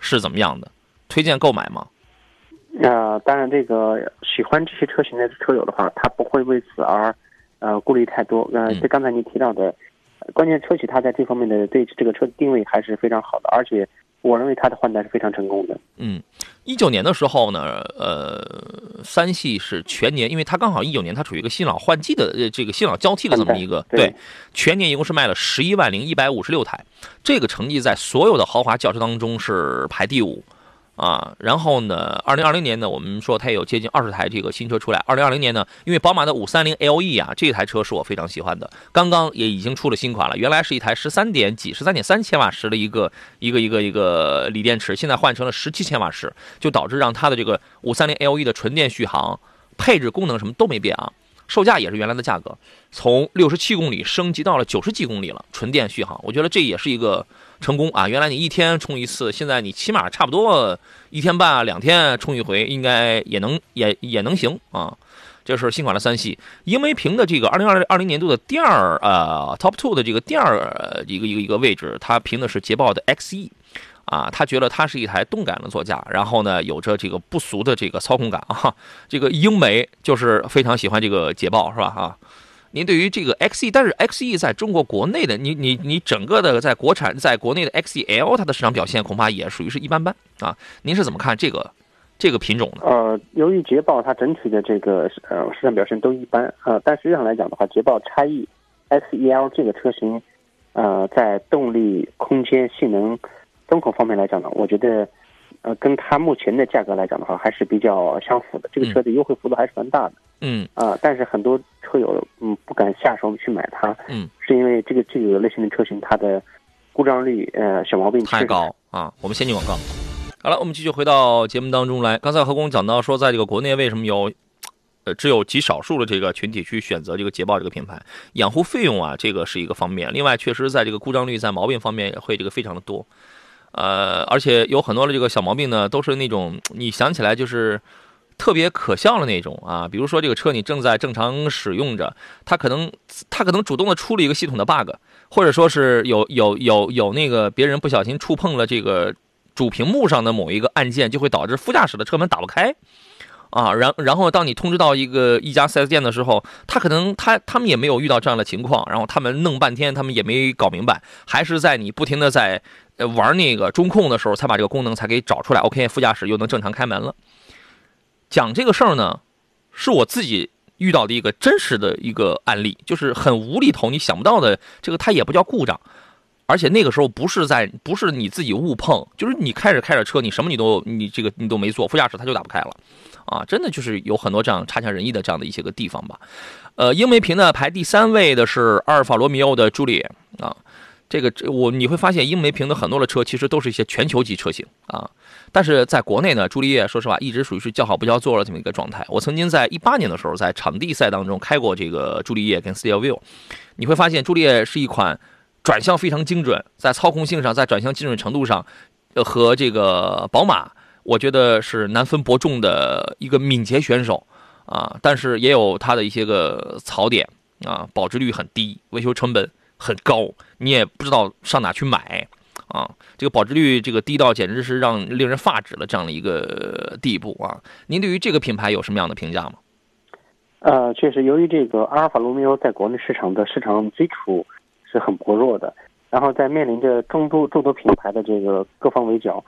是怎么样的？推荐购买吗？那当然，这个喜欢这些车型的车友的话，他不会为此而呃顾虑太多。呃，就刚才您提到的。关键车企它在这方面的对这个车定位还是非常好的，而且我认为它的换代是非常成功的。嗯，一九年的时候呢，呃，三系是全年，因为它刚好一九年它处于一个新老换季的呃这个新老交替的这么一个对，全年一共是卖了十一万零一百五十六台，这个成绩在所有的豪华轿车当中是排第五。啊，然后呢，二零二零年呢，我们说它有接近二十台这个新车出来。二零二零年呢，因为宝马的五三零 LE 啊，这台车是我非常喜欢的，刚刚也已经出了新款了。原来是一台十三点几、十三点三千瓦时的一个一个一个一个锂电池，现在换成了十七千瓦时，就导致让它的这个五三零 LE 的纯电续航、配置、功能什么都没变啊。售价也是原来的价格，从六十七公里升级到了九十几公里了，纯电续航，我觉得这也是一个成功啊！原来你一天充一次，现在你起码差不多一天半、两天充一回，应该也能也也能行啊。这是新款的三系，英媒评的这个二零二二零年度的第二呃 Top Two 的这个第二一个一个一个位置，它评的是捷豹的 XE。啊，他觉得它是一台动感的座驾，然后呢，有着这个不俗的这个操控感啊。这个英媒就是非常喜欢这个捷豹，是吧？啊，您对于这个 XE，但是 XE 在中国国内的，你你你整个的在国产在国内的 XEL，它的市场表现恐怕也属于是一般般啊。您是怎么看这个这个品种的？呃，由于捷豹它整体的这个呃市场表现都一般啊，但实际上来讲的话，捷豹 x E XEL 这个车型，呃，在动力、空间、性能。综合方面来讲呢，我觉得，呃，跟它目前的价格来讲的话，还是比较相符的。这个车的优惠幅度还是蛮大的。嗯。啊，但是很多车友嗯不敢下手去买它。嗯。是因为这个这个类型的车型它的故障率呃小毛病太高啊。我们先进广告。好了，我们继续回到节目当中来。刚才何工讲到说，在这个国内为什么有，呃，只有极少数的这个群体去选择这个捷豹这个品牌，养护费用啊，这个是一个方面。另外，确实在这个故障率在毛病方面也会这个非常的多。呃，而且有很多的这个小毛病呢，都是那种你想起来就是特别可笑的那种啊。比如说这个车你正在正常使用着，它可能它可能主动的出了一个系统的 bug，或者说是有有有有那个别人不小心触碰了这个主屏幕上的某一个按键，就会导致副驾驶的车门打不开。啊，然然后当你通知到一个一家 4S 店的时候，他可能他他们也没有遇到这样的情况，然后他们弄半天，他们也没搞明白，还是在你不停的在玩那个中控的时候，才把这个功能才给找出来。OK，副驾驶又能正常开门了。讲这个事儿呢，是我自己遇到的一个真实的一个案例，就是很无厘头，你想不到的这个它也不叫故障，而且那个时候不是在不是你自己误碰，就是你开着开着车，你什么你都你这个你都没做，副驾驶它就打不开了。啊，真的就是有很多这样差强人意的这样的一些个地方吧。呃，英媒评呢排第三位的是阿尔法罗密欧的朱丽叶啊，这个我你会发现英媒评的很多的车其实都是一些全球级车型啊，但是在国内呢，朱丽叶说实话一直属于是叫好不叫座的这么一个状态。我曾经在一八年的时候在场地赛当中开过这个朱丽叶跟 Steelview，你会发现朱丽叶是一款转向非常精准，在操控性上，在转向精准程度上，呃和这个宝马。我觉得是难分伯仲的一个敏捷选手啊，但是也有他的一些个槽点啊，保值率很低，维修成本很高，你也不知道上哪去买啊。这个保值率这个低到简直是让令人发指了这样的一个地步啊。您对于这个品牌有什么样的评价吗？呃，确实，由于这个阿尔法罗密欧在国内市场的市场基础是很薄弱的，然后在面临着众多众多品牌的这个各方围剿。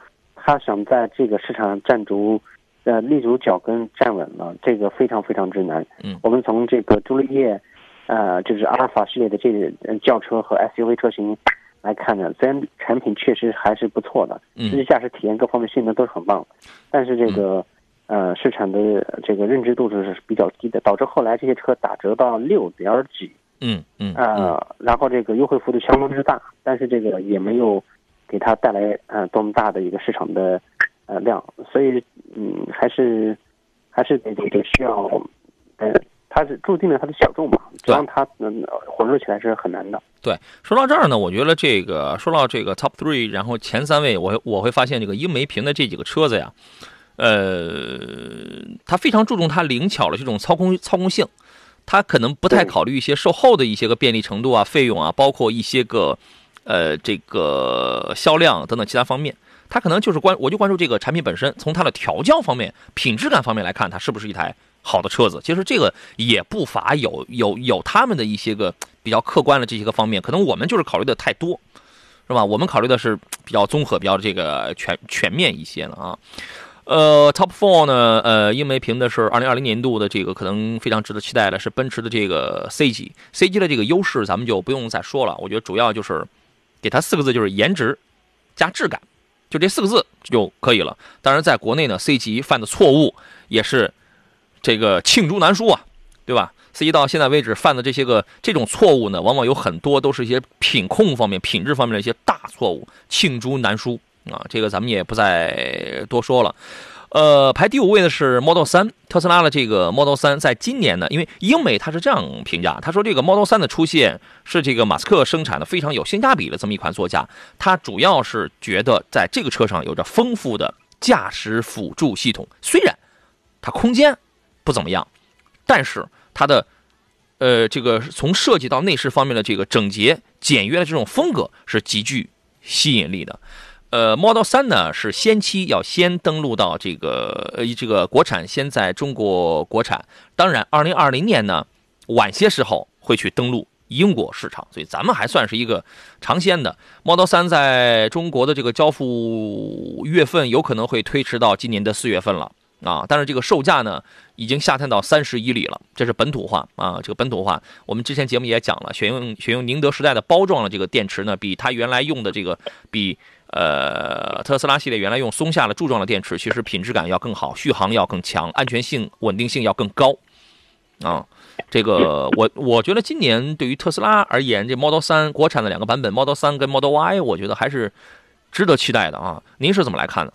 他想在这个市场上站足，呃，立足脚跟站稳了，这个非常非常之难。嗯，我们从这个朱丽叶，呃，就是阿尔法系列的这个轿车和 SUV 车型来看呢，虽然产品确实还是不错的，实际驾驶体验各方面性能都是很棒，但是这个呃市场的这个认知度是比较低的，导致后来这些车打折到六点几。嗯嗯。啊，然后这个优惠幅度相当之大，但是这个也没有。给它带来呃多么大的一个市场的呃量，所以嗯还是还是得得得需要，呃它是注定了它的小众嘛，让它能混入起来是很难的。对，说到这儿呢，我觉得这个说到这个 top three，然后前三位，我我会发现这个英媒评的这几个车子呀，呃，它非常注重它灵巧的这种操控操控性，它可能不太考虑一些售后的一些个便利程度啊、费用啊，包括一些个。呃，这个销量等等其他方面，它可能就是关，我就关注这个产品本身，从它的调教方面、品质感方面来看，它是不是一台好的车子。其实这个也不乏有有有他们的一些个比较客观的这些个方面，可能我们就是考虑的太多，是吧？我们考虑的是比较综合、比较这个全全面一些了啊。呃，Top Four 呢，呃，英媒评的是二零二零年度的这个可能非常值得期待的是奔驰的这个 C 级，C 级的这个优势咱们就不用再说了，我觉得主要就是给它四个字，就是颜值加质感，就这四个字就可以了。当然，在国内呢，C 级犯的错误也是这个罄竹难书啊，对吧？C 级到现在为止犯的这些个这种错误呢，往往有很多都是一些品控方面、品质方面的一些大错误，罄竹难书。啊，这个咱们也不再多说了。呃，排第五位的是 Model 3，特斯拉的这个 Model 3，在今年呢，因为英美它是这样评价，他说这个 Model 3的出现是这个马斯克生产的非常有性价比的这么一款座驾，他主要是觉得在这个车上有着丰富的驾驶辅助系统，虽然它空间不怎么样，但是它的呃这个从设计到内饰方面的这个整洁简约的这种风格是极具吸引力的。呃，Model 3呢是先期要先登陆到这个呃这个国产，先在中国国产。当然，2020年呢晚些时候会去登陆英国市场，所以咱们还算是一个尝鲜的。Model 3在中国的这个交付月份有可能会推迟到今年的四月份了啊，但是这个售价呢已经下探到三十一里了，这是本土化啊，这个本土化。我们之前节目也讲了，选用选用宁德时代的包装的这个电池呢，比它原来用的这个比。呃，特斯拉系列原来用松下的柱状的电池，其实品质感要更好，续航要更强，安全性、稳定性要更高。啊，这个我我觉得今年对于特斯拉而言，这 Model 3国产的两个版本 Model 3跟 Model Y，我觉得还是值得期待的啊。您是怎么来看的？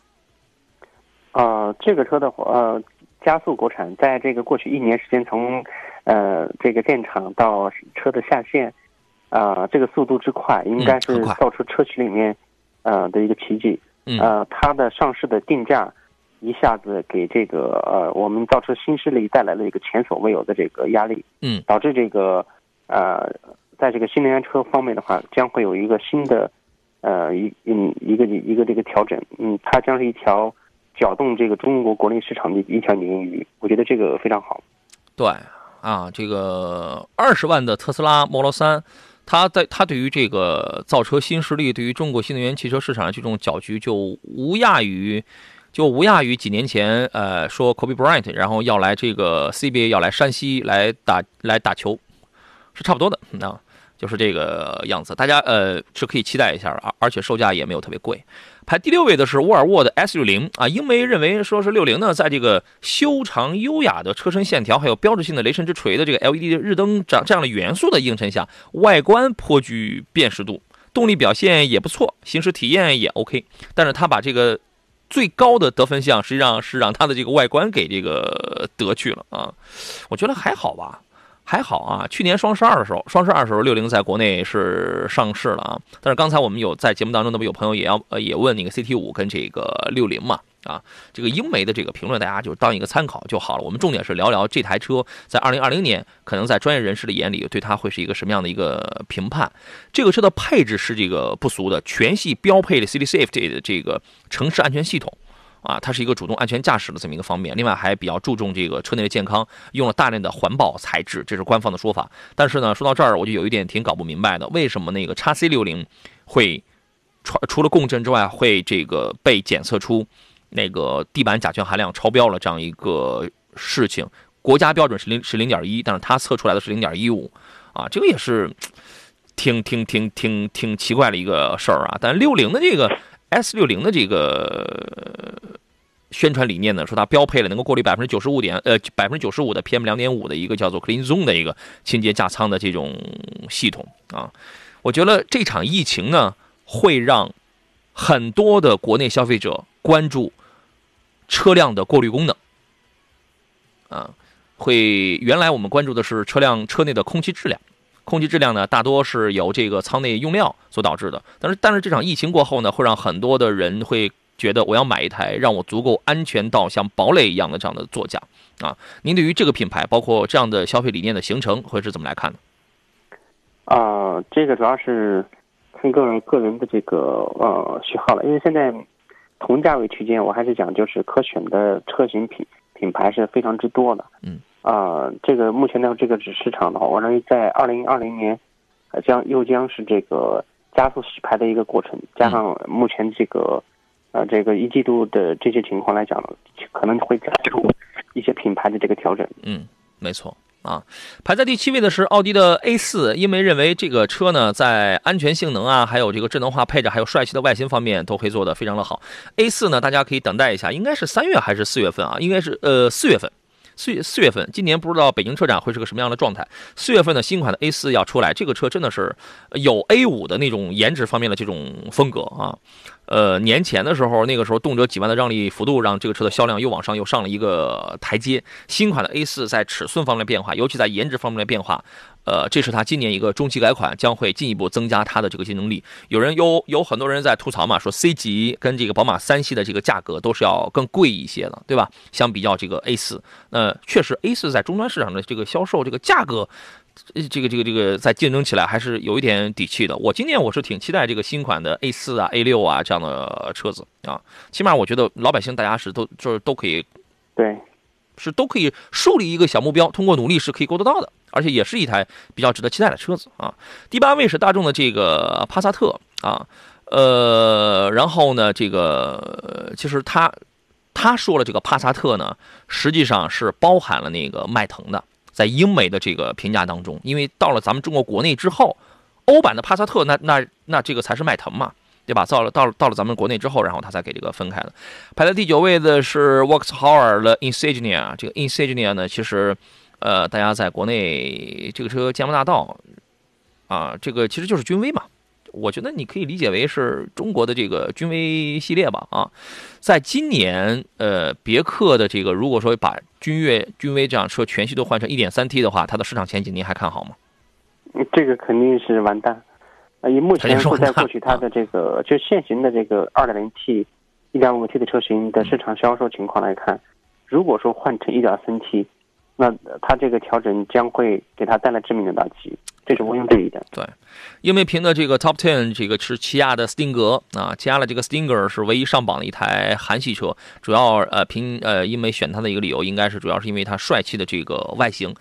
啊，这个车的话，呃，加速国产，在这个过去一年时间，从呃这个电厂到车的下线，啊，这个速度之快，应该是造出车企里面。呃的一个奇迹，呃，它的上市的定价一下子给这个呃我们造车新势力带来了一个前所未有的这个压力，嗯，导致这个呃在这个新能源车方面的话，将会有一个新的呃一嗯一个一个这个调整，嗯，它将是一条搅动这个中国国内市场的一条鲶鱼，我觉得这个非常好。对啊，这个二十万的特斯拉 Model 三。他在他对于这个造车新势力，对于中国新能源汽车市场的这种搅局，就无亚于，就无亚于几年前，呃，说 Kobe Bryant，然后要来这个 CBA，要来山西来打来打球，是差不多的，那。就是这个样子，大家呃是可以期待一下而，而且售价也没有特别贵。排第六位的是沃尔沃的 S 六零啊，英媒认为说是六零呢，在这个修长优雅的车身线条，还有标志性的雷神之锤的这个 LED 日灯这这样的元素的映衬下，外观颇具辨识度，动力表现也不错，行驶体验也 OK。但是它把这个最高的得分项，实际上是让它的这个外观给这个得去了啊，我觉得还好吧。还好啊，去年双十二的时候，双十二的时候六零在国内是上市了啊。但是刚才我们有在节目当中，那么有朋友也要呃也问那个 CT 五跟这个六零嘛啊，这个英媒的这个评论大家就当一个参考就好了。我们重点是聊聊这台车在二零二零年可能在专业人士的眼里对它会是一个什么样的一个评判。这个车的配置是这个不俗的，全系标配的 City Safety 的这个城市安全系统。啊，它是一个主动安全驾驶的这么一个方面，另外还比较注重这个车内的健康，用了大量的环保材质，这是官方的说法。但是呢，说到这儿我就有一点挺搞不明白的，为什么那个叉 C 六零会除除了共振之外，会这个被检测出那个地板甲醛含量超标了这样一个事情？国家标准是零是零点一，但是它测出来的是零点一五，啊，这个也是挺挺挺挺挺奇怪的一个事儿啊。但六零的这个。S 六零的这个宣传理念呢，说它标配了能够过滤百分之九十五点呃百分之九十五的 PM 两点五的一个叫做 Clean Zone 的一个清洁驾舱的这种系统啊。我觉得这场疫情呢，会让很多的国内消费者关注车辆的过滤功能啊。会原来我们关注的是车辆车内的空气质量。空气质量呢，大多是由这个舱内用料所导致的。但是，但是这场疫情过后呢，会让很多的人会觉得，我要买一台让我足够安全到像堡垒一样的这样的座驾啊。您对于这个品牌，包括这样的消费理念的形成，会是怎么来看呢？啊，这个主要是看个人个人的这个呃喜好了。因为现在同价位区间，我还是讲就是可选的车型品品牌是非常之多的。嗯。啊，这个目前的这个市场的话，我认为在二零二零年，将又将是这个加速洗牌的一个过程，加上目前这个呃这个一季度的这些情况来讲，可能会加速一些品牌的这个调整。嗯，没错。啊，排在第七位的是奥迪的 A 四，因为认为这个车呢，在安全性能啊，还有这个智能化配置，还有帅气的外形方面，都可以做得非常的好。A 四呢，大家可以等待一下，应该是三月还是四月份啊？应该是呃四月份。四四月份，今年不知道北京车展会是个什么样的状态。四月份的新款的 A 四要出来，这个车真的是有 A 五的那种颜值方面的这种风格啊。呃，年前的时候，那个时候动辄几万的让利幅度，让这个车的销量又往上又上了一个台阶。新款的 A 四在尺寸方面变化，尤其在颜值方面的变化。呃，这是它今年一个中期改款，将会进一步增加它的这个竞争力。有人有有很多人在吐槽嘛，说 C 级跟这个宝马三系的这个价格都是要更贵一些的，对吧？相比较这个 A 四，那确实 A 四在终端市场的这个销售这个价格，这个这个这个在竞争起来还是有一点底气的。我今年我是挺期待这个新款的 A 四啊、A 六啊这样的车子啊，起码我觉得老百姓大家是都就是都可以，对。是都可以树立一个小目标，通过努力是可以够得到的，而且也是一台比较值得期待的车子啊。第八位是大众的这个帕萨特啊，呃，然后呢，这个其实他他说了，这个帕萨特呢，实际上是包含了那个迈腾的，在英美的这个评价当中，因为到了咱们中国国内之后，欧版的帕萨特那那那这个才是迈腾嘛。对吧？到了到了到了咱们国内之后，然后他才给这个分开了。排在第九位的是 Vauxhall 的 Insignia。这个 Insignia 呢，其实，呃，大家在国内这个车剑门大道啊，这个其实就是君威嘛。我觉得你可以理解为是中国的这个君威系列吧。啊，在今年，呃，别克的这个如果说把君越、君威这辆车全系都换成 1.3T 的话，它的市场前景您还看好吗？这个肯定是完蛋。啊，以目前现在过去它的这个就现行的这个二点零 T、一点五 T 的车型的市场销售情况来看，如果说换成一点三 T，那它这个调整将会给它带来致命的打击，这是毋庸置疑的。对，英美评的这个 Top Ten，这个是起亚的斯汀格啊，起亚的这个 Stinger 是唯一上榜的一台韩系车，主要呃评呃英美选它的一个理由，应该是主要是因为它帅气的这个外形。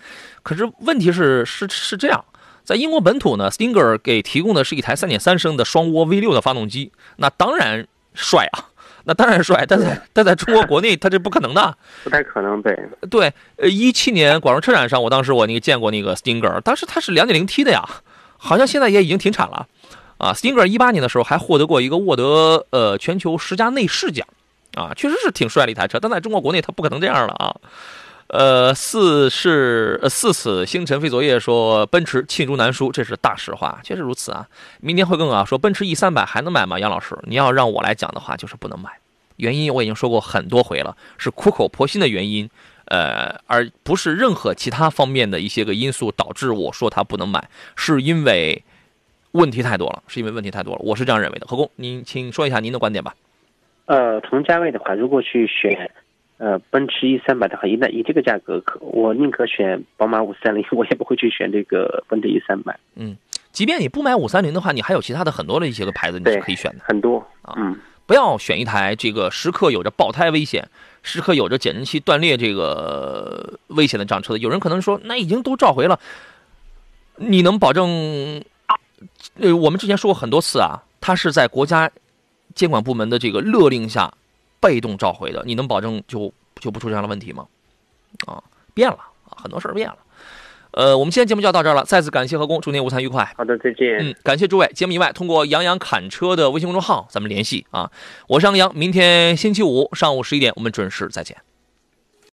可是问题是是是这样。在英国本土呢，Stinger 给提供的是一台3.3升的双涡 V6 的发动机，那当然帅啊，那当然帅。但在但在中国国内，它这不可能的，不太可能。对对，呃，一七年广州车展上，我当时我那个见过那个 Stinger，当时它是 2.0T 的呀，好像现在也已经停产了啊。Stinger 一八年的时候还获得过一个沃德呃全球十佳内饰奖啊，确实是挺帅的一台车，但在中国国内它不可能这样了啊。呃，四是呃四次星辰飞昨夜说奔驰罄竹难书，这是大实话，确实如此啊。明天会更啊，说奔驰 E 三百还能买吗？杨老师，你要让我来讲的话，就是不能买。原因我已经说过很多回了，是苦口婆心的原因，呃，而不是任何其他方面的一些个因素导致我说它不能买，是因为问题太多了，是因为问题太多了，我是这样认为的。何工，您请说一下您的观点吧。呃，同价位的话，如果去选。呃，奔驰 E 三百的话，以那以这个价格，可我宁可选宝马五三零，我也不会去选这个奔驰 E 三百。嗯，即便你不买五三零的话，你还有其他的很多的一些个牌子你是可以选的。很多啊，嗯，不要选一台这个时刻有着爆胎危险、时刻有着减震器断裂这个危险的这样车。有人可能说，那已经都召回了，你能保证？呃，我们之前说过很多次啊，它是在国家监管部门的这个勒令下。被动召回的，你能保证就就不出这样的问题吗？啊，变了啊，很多事儿变了。呃，我们今天节目就要到这儿了，再次感谢何工，祝您午餐愉快。好的，再见。嗯，感谢诸位。节目以外，通过杨洋侃车的微信公众号，咱们联系啊。我是杨洋，明天星期五上午十一点，我们准时再见。